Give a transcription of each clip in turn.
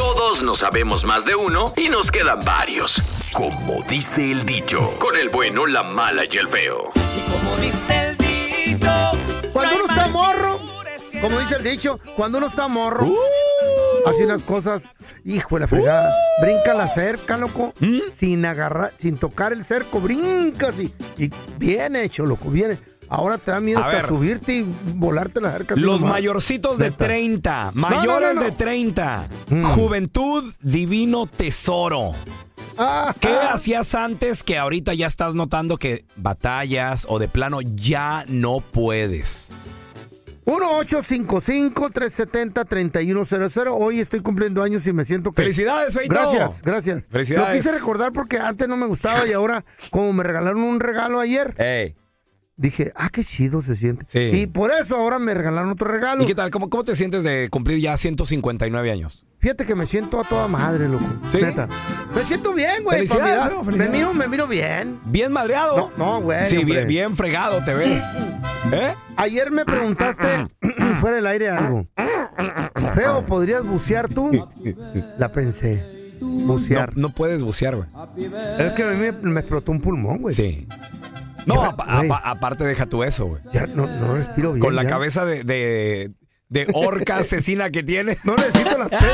Todos nos sabemos más de uno y nos quedan varios. Como dice el dicho, con el bueno, la mala y el feo. Y como dice el dicho, Cuando uno está morro, como dice el dicho, cuando uno está morro, hace unas cosas, hijo de la fregada. Brinca la cerca, loco, sin agarrar, sin tocar el cerco, brincas y, y bien hecho, loco, bien. Ahora te da miedo A hasta ver. subirte y volarte la cerca. así Los nomás. mayorcitos de Neta. 30, no, mayores no. de 30. Mm. Juventud, divino tesoro. Ah, ¿Qué hacías antes que ahorita ya estás notando que batallas o de plano ya no puedes? 1-855-370-3100. Hoy estoy cumpliendo años y me siento que. ¡Felicidades, Feito! Gracias, gracias. Felicidades. Lo quise recordar porque antes no me gustaba y ahora, como me regalaron un regalo ayer, Ey. Dije, ah, qué chido se siente. Sí. Y por eso ahora me regalaron otro regalo. ¿Y qué tal? ¿Cómo, cómo te sientes de cumplir ya 159 años? Fíjate que me siento a toda madre, loco. ¿Sí? Neta. Me siento bien, güey. Felicidades. Me Felicidades. miro, me miro bien. ¿Bien madreado? No, no, güey. Sí, hombre. bien, bien fregado te ves. ¿Eh? Ayer me preguntaste fuera del aire algo. Feo, ¿podrías bucear tú? La pensé. No, Bucear. no puedes bucear, güey. Es que a mí me, me explotó un pulmón, güey. Sí. No, a- a- a- aparte deja tú eso, güey. Ya no, no respiro bien. Con la ya. cabeza de, de, de orca asesina que tiene. No necesito las tres.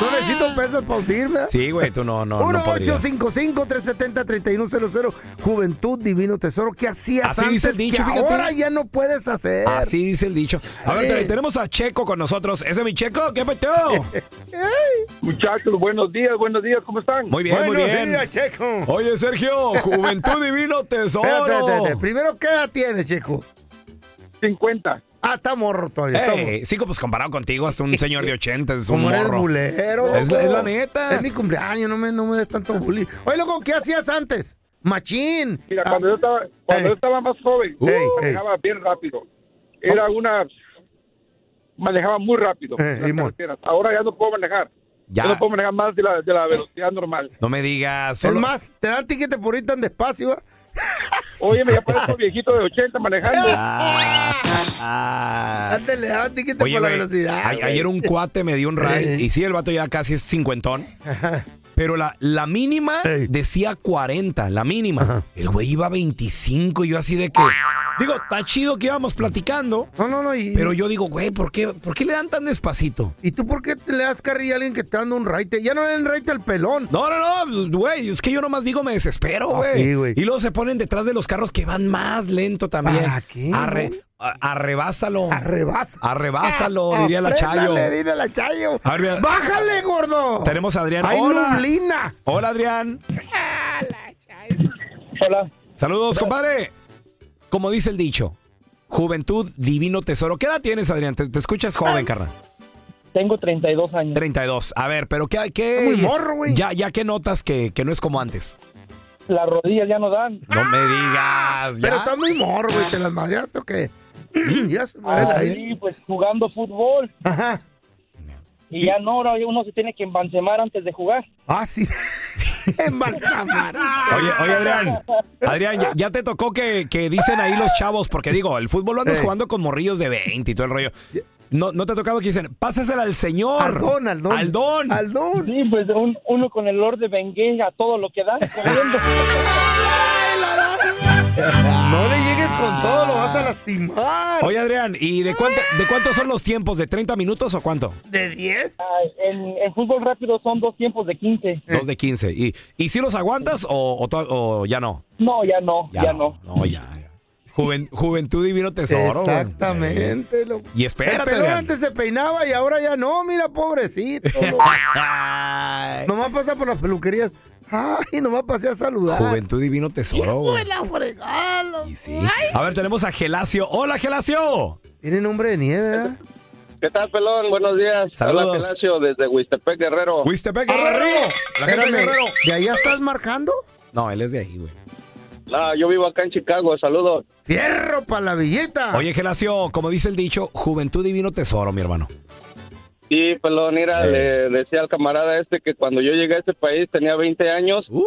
900 pesos para hundirme. Sí, güey, tú no, no, no podrías. 1-855-370-3100. Juventud, divino tesoro. ¿Qué hacías Así dice el dicho, ahora ya no puedes hacer? Así dice el dicho. A ver, eh. tenemos a Checo con nosotros. ¿Ese es mi Checo? ¿Qué peteo? Muchachos, buenos días, buenos días, ¿cómo están? Muy bien, muy Buenos días, Checo. Oye, Sergio, Juventud Divino Tesoro. Primero, ¿qué edad tienes, Checo? 50. Ah, está morro todavía. está morro. Ey, sí, pues comparado contigo, es un señor de 80, es un Como eres morro. bulero. Es la- es la neta. Es mi cumpleaños, no me, no me des tanto bullying. Oye, loco, ¿qué hacías antes? Machín. Mira, Ah, cuando, yo estaba, cuando Ey. yo estaba más joven, Ey, ey. manejaba bien rápido. Era una... Manejaba muy rápido Eh, en las Simón. carreteras. Ahora ya no puedo manejar. Ya. Ya no puedo manejar más de la, de la velocidad normal. No me digas. Es Solo... más, te dan ticket por ir tan despacio. ¿va? Oye, me ya parezco viejito de 80 manejando. Ah. Antes le daban ticket por la velocidad. ayer un cuate me dio un ride y sí, el vato ya casi es cincuentón. Pero la, la mínima Ey. decía 40, la mínima. Ajá. El güey iba a 25 y yo así de que, Digo, está chido que íbamos platicando. No, no, no. Y, Pero yo digo, güey, ¿por qué, ¿por qué le dan tan despacito? ¿Y tú por qué te le das carrilla a alguien que te dando un raite? Ya no le dan raite al pelón. No, no, no, güey, es que yo nomás digo me desespero, Ah, sí, güey. y luego se ponen detrás de los carros que van más lento también. ¿Para qué, Arre- arrebásalo. Arrebasa. Arrebásalo, diría la Chayo. Dile la Chayo. A ver, mira. ¡Bájale, gordo! Tenemos a Adrián. ¡Ay, Hola. Nublina! Hola, Adrián. Hola. Saludos, compadre. Como dice el dicho, juventud, divino tesoro. ¿Qué edad tienes, Adrián? Te, te escuchas joven, carnal. Tengo 32 años. 32. A ver, pero ¿qué? qué Muy morro, güey. Ya, ya que notas que, que no es como antes. Las rodillas ya no dan. No me digas. Pero ¿ya? estás muy morro, güey. ¿Te las madreaste o qué? ya se Ah, sí, pues jugando fútbol. Ajá. Y ya no, ahora uno se tiene que embalsemar antes de jugar. Ah, sí. Embalsamar. Oye, oye, Adrián. Adrián, ya, ya te tocó que, que dicen ahí los chavos, porque digo, el fútbol lo andas Eh. jugando con morrillos de 20 y todo el rollo. No, no te ha tocado que dicen, pásasela al señor. Al don, al don. Al don. Al don. Sí, pues un- uno con el Lord de Bengué a todo lo que da. No le llegues con todo, lo vas a lastimar. Oye, Adrián, ¿y de, cuánto, de cuántos son los tiempos? ¿De 30 minutos o cuánto? ¿De 10? Ah, en, en fútbol rápido son dos tiempos de 15. Dos de 15. ¿Y, y si los aguantas o, o o ya no? No, ya no, ya, no. No, ya. ya. Juven- juventud divino tesoro. güey. Exactamente. loco. Y El espérate, pelón Adrián. antes se peinaba y ahora ya no, mira, pobrecito. nomás pasa por las peluquerías. Ay, nomás pasé a saludar. Juventud divino tesoro. güey. la fregada, loco. Y sí. A ver, tenemos a Gelacio. Hola, Gelacio. Tiene nombre de nieve, ¿verdad? ¿Qué tal, pelón? Buenos días. Saludos. Habla Gelacio desde Huistepec, Guerrero. Huistepec Guerrero. La gente de Guerrero. ¿de allá estás marcando? No, él es de ahí, güey. No, yo vivo acá en Chicago. Saludos. Fierro para la villeta. Oye, Gelacio, como dice el dicho, juventud divino tesoro, mi hermano. Sí, pelón, mira, Eh. le decía al camarada este que cuando yo llegué a este país tenía 20 años Uh.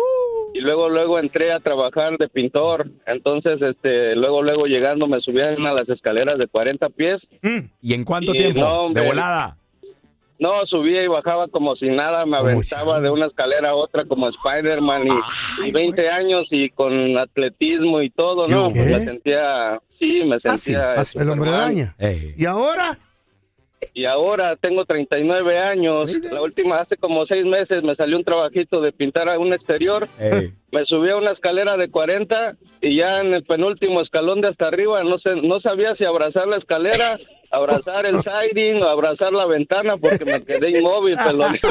y luego luego entré a trabajar de pintor. Entonces, este, luego luego llegando me subían a las escaleras de 40 pies. ¿Y en cuánto Y tiempo? no, de volada. No, subía y bajaba como si nada, me aventaba de una escalera a otra como Spider-Man y, y 20 años y con atletismo y todo, ¿no? Pues me sentía, sí, me sentía... fácil. El hombre. Ey. ¿Y ahora? Y ahora tengo 39 años. La última, hace como seis meses, me salió un trabajito de pintar a un exterior. Ey. Me subí a una escalera de 40 y ya en el penúltimo escalón de hasta arriba no sé, no sabía si abrazar la escalera, abrazar el siding o abrazar la ventana porque me quedé inmóvil, pelón.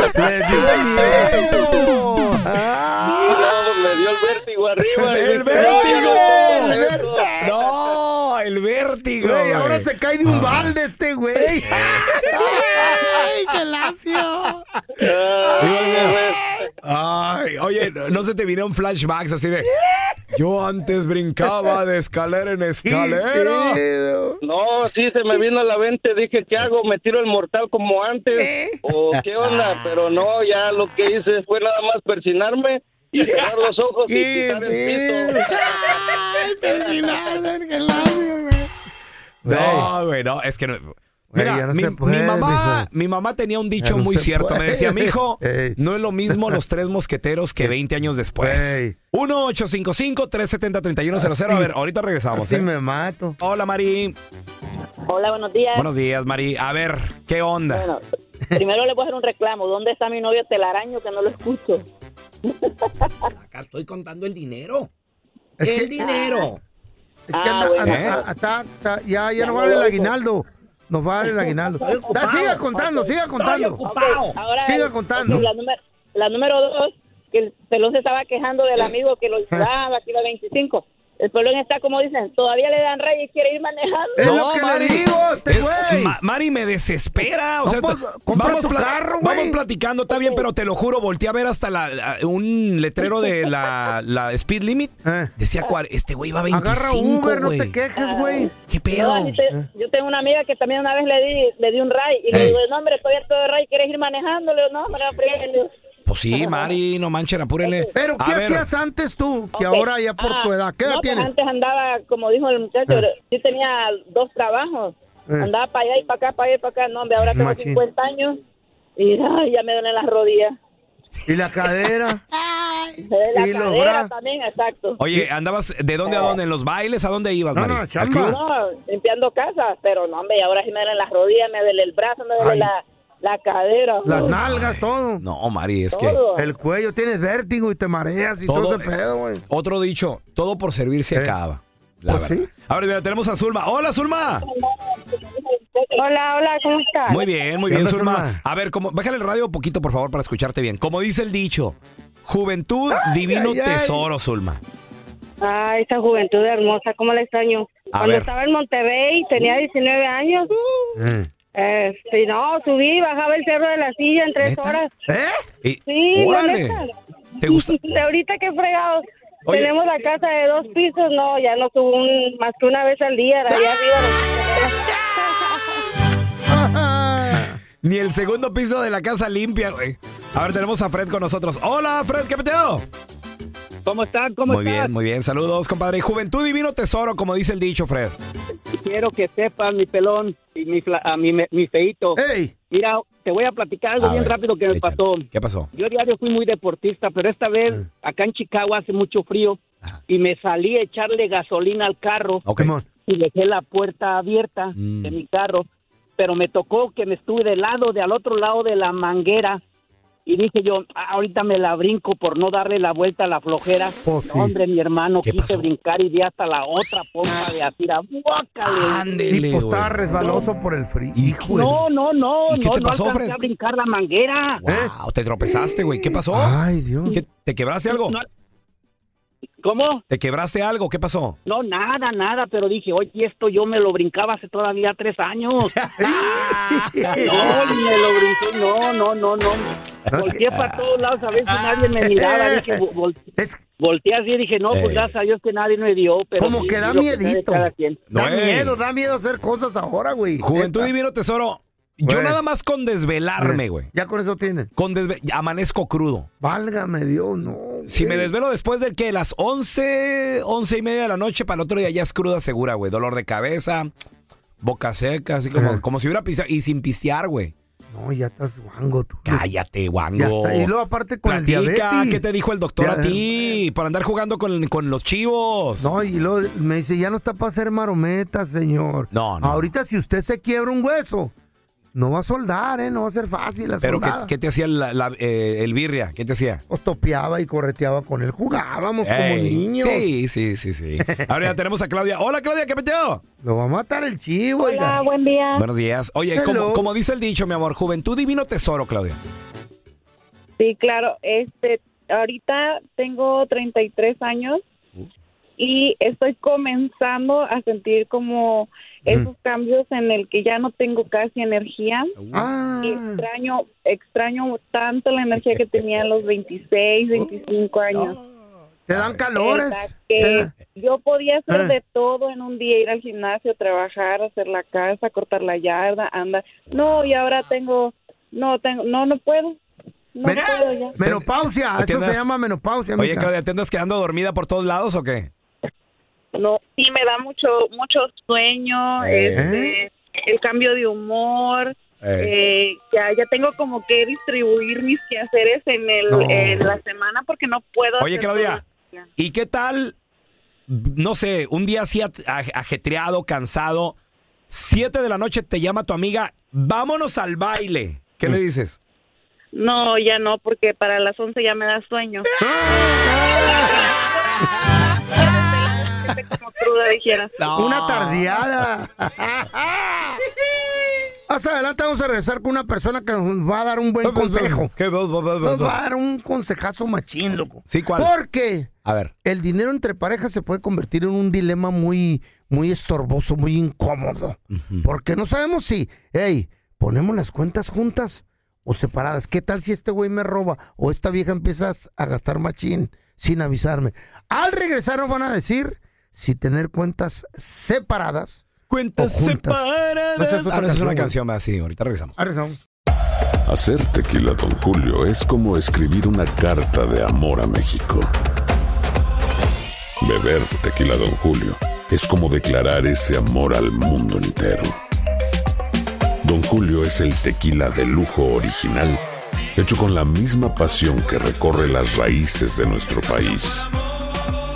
¡Ah! No, me dio el vértigo arriba. ¡El dije, "No, ya no puedo vértigo! hacer esto". No, el vértigo. Güey, ahora se cae de un balde este güey. ¡Ay, qué lacio! Ah, Ay, oye, no, no se te vinieron flashbacks así de. Yo antes brincaba de escalera en escalera. No, sí, se me vino a la mente. Dije, ¿qué hago? ¿Me tiro el mortal como antes? ¿O qué onda? Pero no, ya lo que hice fue nada más persinarme y cerrar los ojos y ¡Qué quitar el pito. ¡Ay, persinar, qué lacio, güey! No, güey, no, es que no. Mira, no mi, se puede, mi mamá, mi mamá tenía un dicho no muy cierto. Me decía, mi hijo, no es lo mismo los tres mosqueteros que 20 años después. Ey. 1-855-370-3100. A ver, ahorita regresamos. Así ¿eh? me mato. Hola, Mari. Hola, buenos días. Buenos días, Mari. A ver, ¿qué onda? Bueno, primero le voy a hacer un reclamo. ¿Dónde está mi novio telaraño que no lo escucho? Acá estoy contando el dinero. Es el que- dinero. Es que Ah, bueno. anda- está- está- ya, ya Ya no vale el aguinaldo. Nos va a dar el aguinaldo. Da, siga contando, siga contando. Ok, ahora Siga el- contando. la, número, la número dos, que el pelón se estaba quejando del amigo que lo ayudaba, que iba a 25. El pelón está, como dicen, todavía le dan rey y quiere ir manejando. Es lo que le digo, este es- güey. Ma- Mari me desespera. O No, sea, pues, vamos, carro, platicando, está bien, pero te lo juro, volteé a ver hasta la, la- un letrero de la, la speed limit. Eh. Decía, este güey va a 25, Agarra Uber, no güey. te quejes, güey. ¿Qué pedo? No, te- yo tengo una amiga que también una vez le di, le di un ray y le digo, no, hombre, estoy harto de ray, ¿quieres ir manejando? Le digo, no, hombre, no friegues". Le digo, Pues sí, Mari, no manchen, apúrenle. Pero, A ¿qué ver, hacías antes tú? Que ahora ya por Ah, tu edad. ¿Qué edad no, pues tienes? antes andaba, como dijo el muchacho, Ah. sí tenía dos trabajos. Eh. Andaba para allá y para acá, para allá y para acá. No, hombre, ahora tengo Machín. 50 años y ay, ya me duelen las rodillas. ¿Y la cadera? De la Y los cadera también, exacto. Oye, ¿andabas de dónde a dónde? ¿En los bailes? ¿A dónde ibas, No, Mari? no. No, limpiando casas, pero no, hombre, ahora sí me duelen las rodillas, me duele el brazo, me duele Ay. la, la cadera. Las Uy. nalgas, todo. No, Mari, es que... El cuello, tienes vértigo y te mareas y todo, Todo- ese pedo, güey. Otro dicho, todo por servir se Eh. acaba. La Pues verdad. sí. Ahora mira, tenemos a Zulma. ¡Hola, Zulma! Hola, hola, ¿cómo estás? Muy bien, muy ¿Qué bien, Zulma. Zulma? A ver, como, bájale el radio un poquito, por favor, para escucharte bien. Como dice el dicho, juventud, divino ay, ay. tesoro, Zulma. Ay, esa juventud hermosa, ¿cómo la extraño? A Cuando ver. estaba en Monterrey, tenía 19 años. Eh. Este, no, subí, bajaba el cerro de la silla en tres ¿Neta? horas. ¿Eh? Sí, ¡Órale! ¿Te gusta? De ahorita que fregados. Oye. Tenemos la casa de dos pisos, no, ya no subo un, más que una vez al día, allá arriba. Ni el segundo piso de la casa limpia, güey. A ver, tenemos a Fred con nosotros. ¡Hola, Fred! ¿Qué peteo? ¿Cómo están? ¿Cómo Muy están? bien, muy bien. Saludos, compadre. Juventud, divino tesoro, como dice el dicho, Fred. Quiero que sepan, mi pelón y mi, fla- a mi, mi feito. ¡Ey! Mira, te voy a platicar algo A bien ver, rápido que me échale. pasó. ¿Qué pasó? Yo diario fui muy deportista, pero esta vez Eh. acá en Chicago hace mucho frío y me salí a echarle gasolina al carro y dejé la puerta abierta Mm. de mi carro, pero me tocó que me estuve del lado, de al otro lado de la manguera. Y dije yo, "Ah, ahorita me la brinco por no darle la vuelta a la flojera. Oh, sí. No, hombre, mi hermano, ¿Qué quise pasó? brincar y di hasta la otra pompa de Atira. ¡Guácale! Ándele, Y pues güey. estaba resbaloso por el frío. Hijo No, no, no, ¿Y qué no, te no pasó, alcancé Fred? a brincar la manguera. Wow, te tropezaste, güey. ¿Qué pasó? Ay, Dios. ¿Qué- ¿Te quebraste algo? ¿Cómo? ¿Te quebraste algo? ¿Qué pasó? No, nada, nada, pero dije, oye, esto yo me lo brincaba hace todavía tres años. No, ni me lo brinqué, no, no, no, no. Volteé para todos lados a ver si nadie me miraba. Dije, vol- vol- Es volteé así y dije, no, pues Eh. gracias a Dios que nadie me dio. Pero como sí, que da miedito. Da eh. miedo, da miedo hacer cosas ahora, güey. Juventud divino tesoro. Yo nada más con desvelarme, güey. Ya con eso tienen. Con desve- amanezco crudo. Válgame Dios, no. Si me desvelo después de que las 11, 11 y media de la noche, para el otro día ya es cruda segura, güey. Dolor de cabeza, boca seca, así como, como si hubiera pisado. Y sin pistear, güey. No, ya estás guango tú. Cállate, Ya guango. está. Y luego aparte con el Platica, diabetes. ¿qué te dijo el doctor Ya, a ti? Por andar jugando con, con los chivos. No, y luego me dice, ya no está para hacer marometas, señor. No, no. Ahorita si usted se quiebra un hueso, no va a soldar, ¿eh? No va a ser fácil la Pero, ¿qué, te hacía la- la- eh, el birria? ¿Qué te hacía? Os topeaba y correteaba con él. Jugábamos como Ey, niños. Sí, sí, sí, sí. Ahora ya tenemos a Claudia. Hola, Claudia, ¿qué peteo? Lo va a matar el chivo, Hola, oiga. buen día. Buenos días. Oye, como, como dice el dicho, mi amor, juventud divino tesoro, Claudia. Sí, claro. Este, ahorita tengo 33 años y estoy comenzando a sentir como esos cambios en el que ya no tengo casi energía. Ah, Y extraño, extraño tanto la energía que tenía a los 26, 25 años. te dan calores. Que yo podía hacer Ah. de todo en un día, ir al gimnasio, trabajar, hacer la casa, cortar la yarda, anda. No, y ahora tengo, no, tengo, no, no puedo. No Men- puedo ya. Menopausia, ¿Te eso se llama menopausia, Oye, mija. Claudia, ¿te andas quedando dormida por todos lados o qué? No, sí me da mucho, mucho sueño, Eh. este, el cambio de humor. eh, ya, ya tengo como que distribuir mis quehaceres en, el, No. en la semana porque no puedo. Oye, Claudia, todo. ¿y qué tal, no sé, un día así ajetreado, cansado, siete de la noche te llama tu amiga, vámonos al baile? ¿Qué Mm. le dices? No, ya no, porque para las 11 ya me da sueño. Como cruda, dijeras. Una tardeada. Más adelante vamos a regresar con una persona que nos va a dar un buen consejo. ¿Qué? Nos va a dar un consejazo machín, loco. Sí, ¿cuál? Porque A ver. el dinero entre parejas se puede convertir en un dilema muy, muy estorboso, muy incómodo. Porque no sabemos si, hey, ponemos las cuentas juntas o separadas. ¿Qué tal si este güey me roba o esta vieja empieza a gastar machín sin avisarme? Al regresar nos van a decir si tener cuentas separadas. Cuentas separadas. No, esa es otra es una güey. canción, sí, ahorita regresamos. Ah, regresamos. Hacer tequila, Don Julio, es como escribir una carta de amor a México. Beber tequila, Don Julio, es como declarar ese amor al mundo entero. Don Julio es el tequila de lujo original, hecho con la misma pasión que recorre las raíces de nuestro país.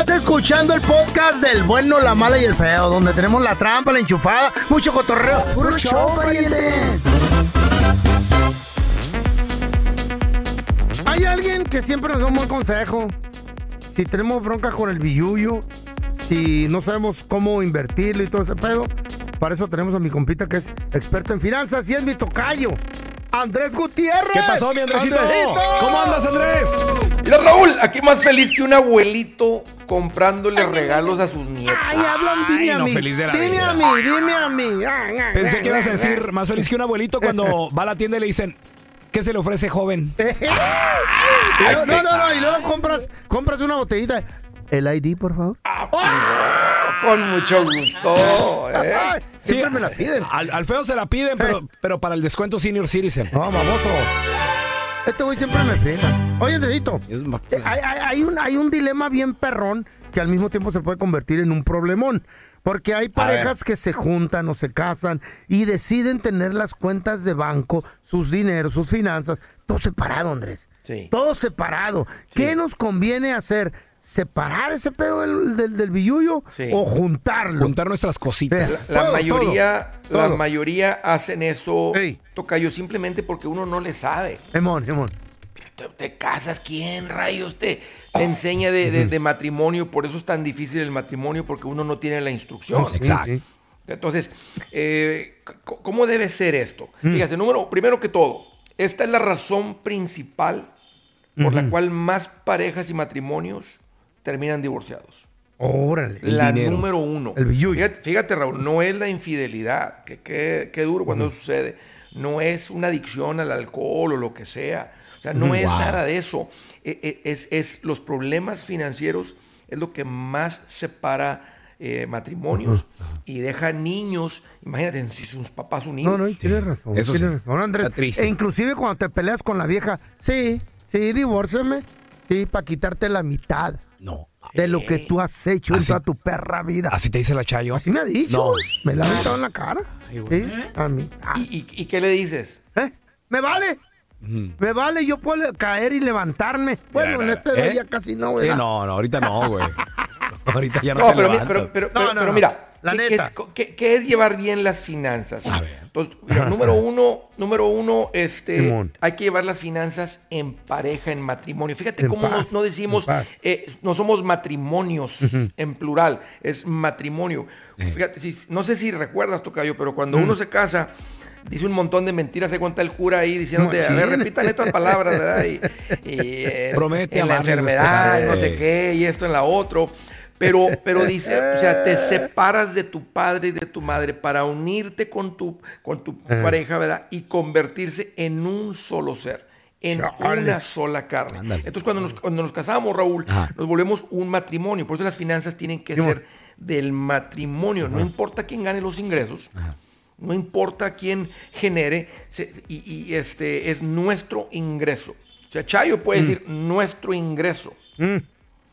Estás escuchando el podcast del bueno, la mala y el feo, donde tenemos la trampa, la enchufada, mucho cotorreo. ¡Puro show, pariente! Hay alguien que siempre nos da un buen consejo. Si tenemos bronca con el billuyo, si no sabemos cómo invertirlo y todo ese pedo, para eso tenemos a mi compita que es experto en finanzas y es mi tocayo. Andrés Gutiérrez. ¿Qué pasó, mi Andresito? ¿Cómo andas, Andrés? Mira, Raúl, aquí más feliz que un abuelito comprándole regalos a sus nietos. Ay, hablan, dime a no, mí. feliz de la dime vida. a mí, dime a mí. Ay, Pensé que ibas a decir más feliz que un abuelito cuando va a la tienda y le dicen, ¿qué se le ofrece, joven? no, no, no, y luego compras, compras una botellita. El ID, por favor. Con mucho gusto. ¿eh? Siempre me la piden. Al, al feo se la piden, pero, pero para el descuento Senior Citizen. No, baboso. Este güey siempre me friega. Oye, Andresito, eh, hay, hay- hay un, hay un dilema bien perrón que al mismo tiempo se puede convertir en un problemón. Porque hay parejas que se juntan o se casan y deciden tener las cuentas de banco, sus dineros, sus finanzas, todo separado, Andrés. Sí. Todo separado. ¿Qué nos conviene hacer? ¿Separar ese pedo del, del, del billullo Sí. o juntarlo? Juntar nuestras cositas. La Todo, mayoría, todo, la todo. mayoría hacen eso, tocayo, simplemente porque uno no le sabe. Emón, Emón. Te, te casas, ¿quién rayos te, te enseña de, de- de matrimonio? Por eso es tan difícil el matrimonio, porque uno no tiene la instrucción. Sí, Exacto. sí. Entonces, eh, ¿cómo debe ser esto? Mm. Fíjate, número, primero que todo, esta es la razón principal por la cual más parejas y matrimonios terminan divorciados. Órale. La número uno. El. Fíjate, fíjate, Raúl, no es la infidelidad, que qué qué duro cuando eso sucede. No es una adicción al alcohol o lo que sea. O sea, no es nada de eso. E- e- Es, es los problemas financieros es lo que más separa eh, matrimonios y deja niños. Imagínate si sus papás unidos. No, no, y tienes razón. Eso tienes sí. razón, Andrés. Triste. E inclusive cuando te peleas con la vieja, sí, sí, divórciame. Sí, para quitarte la mitad. No. De lo que tú has hecho en toda tu perra vida. ¿Así te dice la Chayo? Así me ha dicho. No. Me la ha aventado en la cara. Sí, a mí. Ah. ¿Y, y- y qué le dices? ¿Eh? ¿Me vale? Me vale, yo puedo caer y levantarme. Bueno, en este ¿Eh? día casi no, Sí, ¿verdad? no, no, ahorita no, güey. ahorita ya no, No, te pero, mi- levantas. pero, pero, No, pero- no, pero no. mira, La ¿qué, es, qué- qué es llevar bien las finanzas? Entonces, mira, número uno, número uno, este, hay que llevar las finanzas en pareja, en matrimonio. Fíjate En cómo no, paz, no decimos, eh, no somos matrimonios en plural, es matrimonio. Fíjate, si- no sé si recuerdas, Tocayo, pero cuando Mm. uno se casa, dice un montón de mentiras, se cuenta el cura ahí diciéndote, a ver, repitan estas palabras, ¿verdad? Y, y, eh, Promete en la enfermedad, y no sé qué, y esto en la otro. Pero, pero dice, o sea, te separas de tu padre y de tu madre para unirte con tu, con tu Eh. pareja, ¿verdad? Y convertirse en un solo ser, en Chale. una sola carne. Ándale. Entonces, cuando nos, cuando nos casamos, Raúl, Ajá. nos volvemos un matrimonio. Por eso las finanzas tienen que ser del matrimonio. No importa quién gane los ingresos, no importa quién genere, se- y, y, este es nuestro ingreso. O sea, Chayo puede Mm. decir nuestro ingreso. Mm.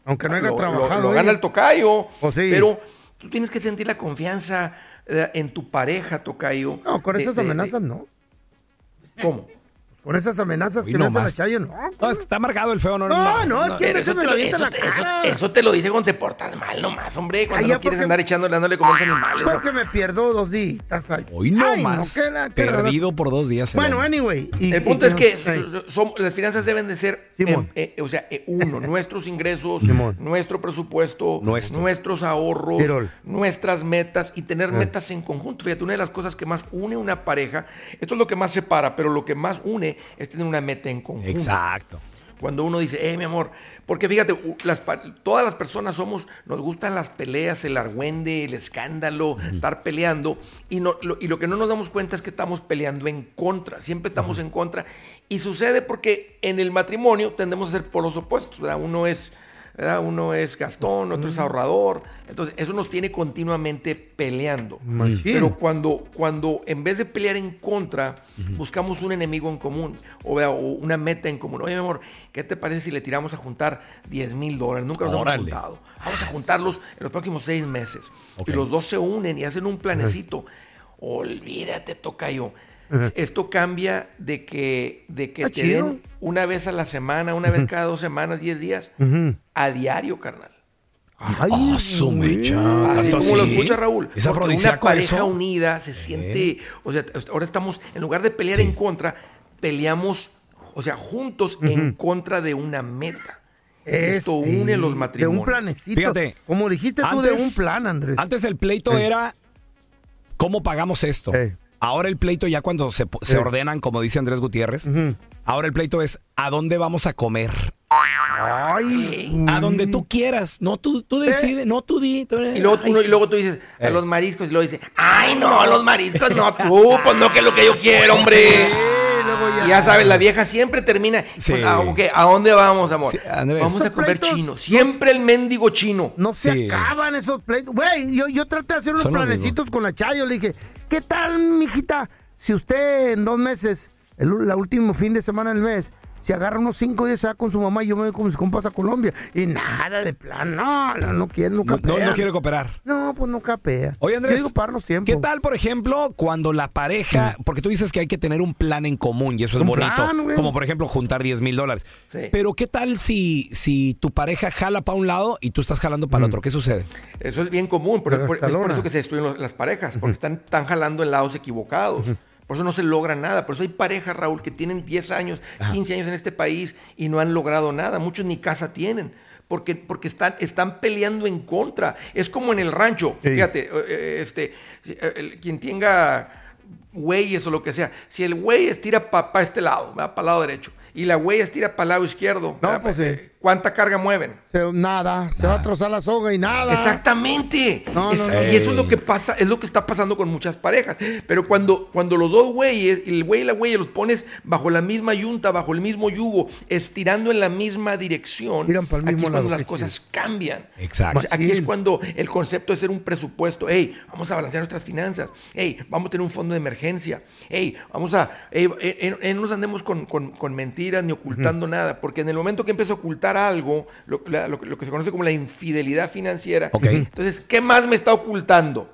Aunque no haya Lo- lo- trabajado. Lo, gana el tocayo. Sí. Pero tú tienes que sentir la confianza eh, en tu pareja, tocayo. No, con esas de- de- amenazas no. ¿Cómo? Con esas amenazas Hoy que no me hace la más. Chayo, no. No, es que está amargado el feo, no. No, no, es que me lo avienta en eso, la eso- cara. eso te lo dice cuando te portas mal nomás, hombre. Cuando Ay, ya, no quieres porque- andar echando, dándole como a los animales. ¿no? Porque me pierdo dos días. Hoy no Ay, más. qué la- qué raro. perdido por dos días. el Bueno, hombre. anyway. y- El y punto es que Ey. son- las finanzas deben de ser, Simón. eh, eh, o sea, eh, uno, nuestros ingresos, Simón. nuestro presupuesto, Nuestro. nuestros ahorros, Tirol. nuestras metas y tener Eh. metas en conjunto. Fíjate, una de las cosas que más une una pareja, esto es lo que más separa, pero lo que más une es tener una meta en conjunto. Exacto. Cuando uno dice, eh, mi amor, porque fíjate, las, todas las personas somos, nos gustan las peleas, el argüende, el escándalo, estar peleando, y, no, lo, y lo que no nos damos cuenta es que estamos peleando en contra, siempre estamos en contra, y sucede porque en el matrimonio tendemos a ser polos opuestos, ¿verdad? Uno es, ¿verdad? Uno es Gastón, otro es ahorrador, entonces eso nos tiene continuamente peleando. Pero cuando, cuando en vez de pelear en contra, buscamos un enemigo en común o, una meta en común. Oye, mi amor, ¿qué te parece si le tiramos a juntar 10 mil dólares? Nunca los Órale. hemos juntado. Vamos a juntarlos en los próximos seis meses. Ok. Y los dos se unen y hacen un planecito. Olvídate, toca yo. Ajá. Esto cambia de que, de que Ah, te chido. den una vez a la semana, una vez cada dos semanas, 10 días, a diario, carnal. Ay, Ah, su mecha. Así ¿Tanto como lo así? escucha Raúl. ¿Es porque una pareja eso? unida se siente, o sea, ahora estamos, en lugar de pelear Sí. en contra, peleamos, o sea, juntos en contra de una meta. Esto Es- une sí, los De un matrimonios. planecito. Fíjate, Como dijiste tú, de un plan, Andrés. Antes el pleito Eh. era cómo pagamos esto. Eh. Ahora el pleito ya cuando se, se Eh. ordenan, como dice Andrés Gutiérrez, ahora el pleito es a dónde vamos a comer. Ay, A donde tú quieras. No, tú, tú decides. No, tú di. tú- Y luego, uno- y luego tú dices, a Eh. los mariscos, y luego dices, ay no, los mariscos no, tú, pues no que es lo que yo quiero, hombre. Ya sabes, la vieja siempre termina, Sí. pues, ah, ¿a dónde vamos, amor? Sí, Andrés. Vamos a comer pleitos chino. Siempre el mendigo chino. No se Sí. acaban esos pleitos. Güey, yo, yo traté de hacer unos Son planecitos con la Chayo. Le dije, ¿qué tal, mijita? Si usted en dos meses, el último fin de semana del mes, se agarra unos cinco días se va con su mamá y yo me voy con mis compas a Colombia. Y nada de plan, no, no, no quiere, no No, no, capea. no quiere cooperar. No, pues no capea. Oye, Andrés, Yo digo para los tiempos. ¿qué tal, por ejemplo, cuando la pareja, porque tú dices que hay que tener un plan en común y eso es Un bonito, plan, güey. como por ejemplo juntar 10 mil dólares. Sí. Pero ¿qué tal si, si tu pareja jala para un lado y tú estás jalando para el otro? ¿Qué sucede? Eso es bien común, pero es por, es por gastalona. eso que se destruyen los- las parejas, porque están, están jalando en lados equivocados. Por eso no se logra nada. Por eso hay parejas, Raúl, que tienen 10 años, 15 años en este país y no han logrado nada. Muchos ni casa tienen. Porque, porque están, están peleando en contra. Es como en el rancho. Sí. Fíjate, eh, eh, este, eh, quien tenga güeyes o lo que sea. Si el güey estira para este lado, para el lado derecho, y la güey estira para el lado izquierdo, No, ¿verdad? pues sí. Eh, ¿cuánta carga mueven? Se- nada, se va a trozar la soga y nada. Exactamente. No, Es- no, no. Y eso es lo que pasa, es lo que está pasando con muchas parejas. Pero cuando, cuando los dos güeyes, el güey y la güey los pones bajo la misma yunta, bajo el mismo yugo, estirando en la misma dirección, Tiran pa'l aquí mismo es cuando lado, las cosas cambian. Exacto. O sea, aquí es cuando el concepto de ser un presupuesto, hey, vamos a balancear nuestras finanzas, hey, vamos a tener un fondo de emergencia, hey, vamos a, hey, no nos andemos con, con- con mentiras ni ocultando nada, porque en el momento que empieza a ocultar algo, lo, la- lo que- lo que se conoce como la infidelidad financiera, entonces, ¿qué más me está ocultando?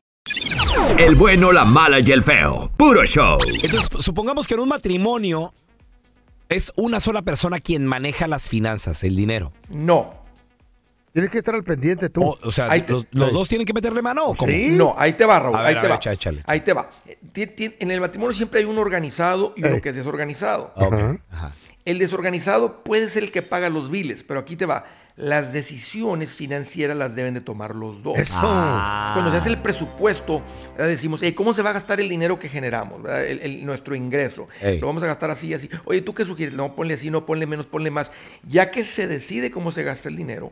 El bueno, la mala y el feo. Puro show. Entonces, supongamos que en un matrimonio es una sola persona quien maneja las finanzas, el dinero. No. Tienes que estar al pendiente tú. O, o sea, Ahí te- los, los dos tienen que meterle mano o cómo? No, ahí te va, Raúl. A ver, ahí a te ver, va. echa- échale. Ahí te va. En el matrimonio siempre hay uno organizado y uno que es desorganizado. Ajá. El desorganizado puede ser el que paga los biles, pero aquí te va. Las decisiones financieras las deben de tomar los dos. Eso. Ah. Cuando se hace el presupuesto, ¿verdad? decimos, "Ey, ¿cómo se va a gastar el dinero que generamos? El- el- nuestro ingreso. Lo vamos a gastar así, así. Oye, ¿tú qué sugieres? No, ponle así, no, ponle menos, ponle más. Ya que se decide cómo se gasta el dinero,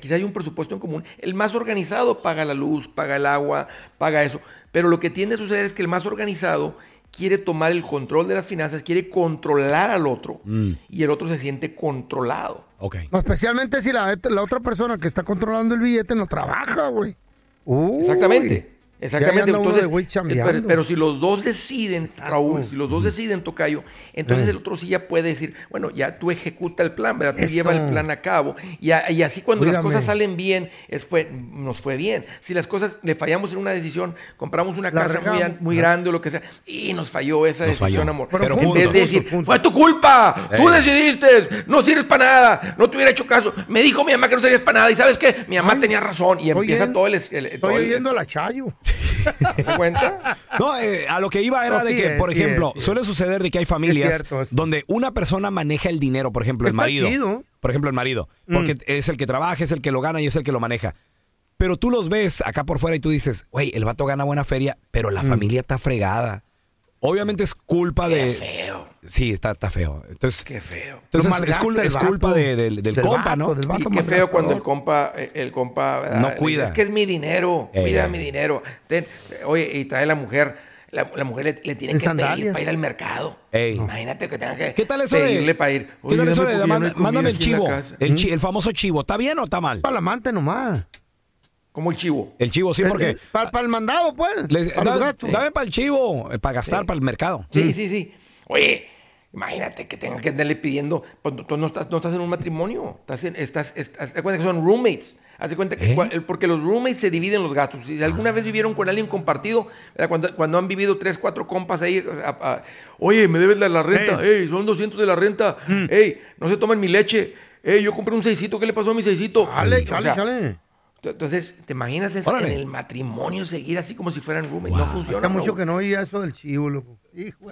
quizá hay un presupuesto en común. El más organizado paga la luz, paga el agua, paga eso. Pero lo que tiende a suceder es que el más organizado quiere tomar el control de las finanzas, quiere controlar al otro Mm, y el otro se siente controlado. Ok. Especialmente si la, la otra persona que está controlando el billete no trabaja, güey. Exactamente. Exactamente. Entonces, eh, pero, pero si los dos deciden, Raúl, si los dos deciden, Tocayo, entonces Eh. el otro sí ya puede decir, bueno, ya tú ejecuta el plan, ¿verdad? Tú Eso. lleva el plan a cabo. Y, a- y así cuando las cosas salen bien, es fue, nos fue bien. Si las cosas le fallamos en una decisión, compramos una La casa muy, regamos. an- muy grande o lo que sea, y nos falló esa Nos decisión, falló. amor. Pero en juntos, vez de decir, juntos. fue tu culpa, tú Ey. decidiste, no sirves para nada, no te hubiera hecho caso. Me dijo mi mamá que no servías para nada, y ¿sabes qué? Mi mamá Ay. tenía razón, y empieza todo el... el- todo Estoy el- oyendo a la Chayo. ¿Te cuenta? No, eh, a lo que iba era No, de sí que, es, por sí ejemplo, es, sí es. suele suceder de que hay familias cierto donde una persona maneja el dinero, por ejemplo, el marido. Por ejemplo, el marido. Porque es el que trabaja, es el que lo gana y es el que lo maneja. Pero tú los ves acá por fuera y tú dices, güey, el vato gana buena feria, pero la familia está fregada. Obviamente es culpa de. feo. Sí, está, está feo. Entonces, Qué feo. entonces Lo es, malgasta cul- el es culpa vato. de- del, del Del compa, vato, ¿no? del Y vato qué feo cuando el compa, eh, el compa ¿verdad? No cuida. Es que es mi dinero, Eh. cuida mi dinero. Ten, oye, y trae la mujer, la, la mujer le, le tiene En que pedir sandalias. para ir al mercado. Ey. Imagínate que tenga que ¿Qué tal eso de- pedirle para ir. ¿Qué Oye, tal eso dame de porque ya no manda- hay comida mándame el aquí en la chivo? casa. El, chi- el famoso chivo. ¿Está bien o está mal? Para la amante nomás. Como el chivo. El chivo, sí, porque. Para el mandado, pues. les- para los da- gatos. dame para el chivo, para gastar, para el mercado. Sí, sí, sí. Oye, imagínate que tenga que andarle pidiendo. Pues, tú no estás, no estás en un matrimonio. Estás en, estás, estás, haz de cuenta que son roommates. Haz de cuenta que ¿Eh? porque los roommates se dividen los gastos. Si alguna vez vivieron con alguien compartido, cuando, cuando han vivido tres, cuatro compas ahí, a- a- oye, me debes la, la renta, ey, son 200 de la renta, ey, no se toman mi leche, ey, yo compré un seisito, ¿qué le pasó a mi seisito? Chale, O chale, sea, chale. Entonces, ¿te imaginas eso en el matrimonio seguir así como si fueran roommates? Wow. No funciona. Hace mucho que no oía eso del chivo, loco.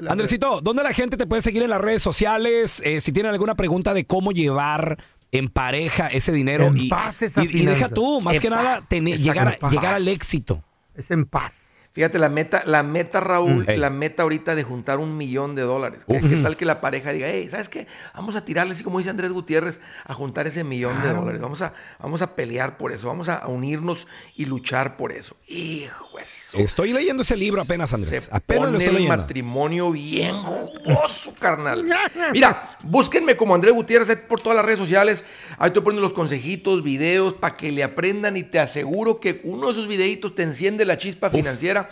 Andresito, ¿dónde la gente te puede seguir en las redes sociales? Eh, si tienen alguna pregunta de cómo llevar en pareja ese dinero. En y, paz esa y- y deja tú, más En que nada, tener- llegar, llegar al éxito. Es en paz. Fíjate, la meta, la meta, Raúl, Mm. La meta ahorita de juntar un millón de dólares. ¿Qué, qué tal que la pareja diga, hey, ¿sabes qué? Vamos a tirarle, así como dice Andrés Gutiérrez, a juntar ese millón de dólares. Vamos a, vamos a pelear por eso, vamos a, unirnos y luchar por eso. Hijo, eso. Estoy leyendo ese libro apenas, Andrés. Se apenas lo pone estoy el leyendo. matrimonio bien jugoso, carnal. Mira, búsquenme como Andrés Gutiérrez por todas las redes sociales. Ahí estoy poniendo los consejitos, videos, para que le aprendan y te aseguro que uno de esos videitos te enciende la chispa financiera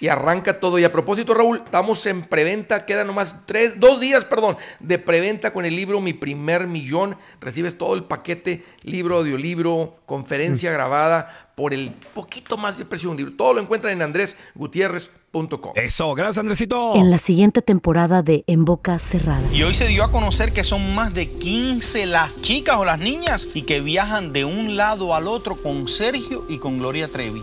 y arranca todo. Y a propósito, Raúl, estamos en preventa, quedan nomás tres, dos días, perdón, de preventa con el libro Mi Primer Millón. Recibes todo el paquete, libro, audiolibro, conferencia grabada por el poquito más de precio de un libro. Todo lo encuentran en andresgutierrez.com. Eso, gracias, Andresito. En la siguiente temporada de En Boca Cerrada. Y hoy se dio a conocer que son más de 15 las chicas o las niñas y que viajan de un lado al otro con Sergio y con Gloria Trevi.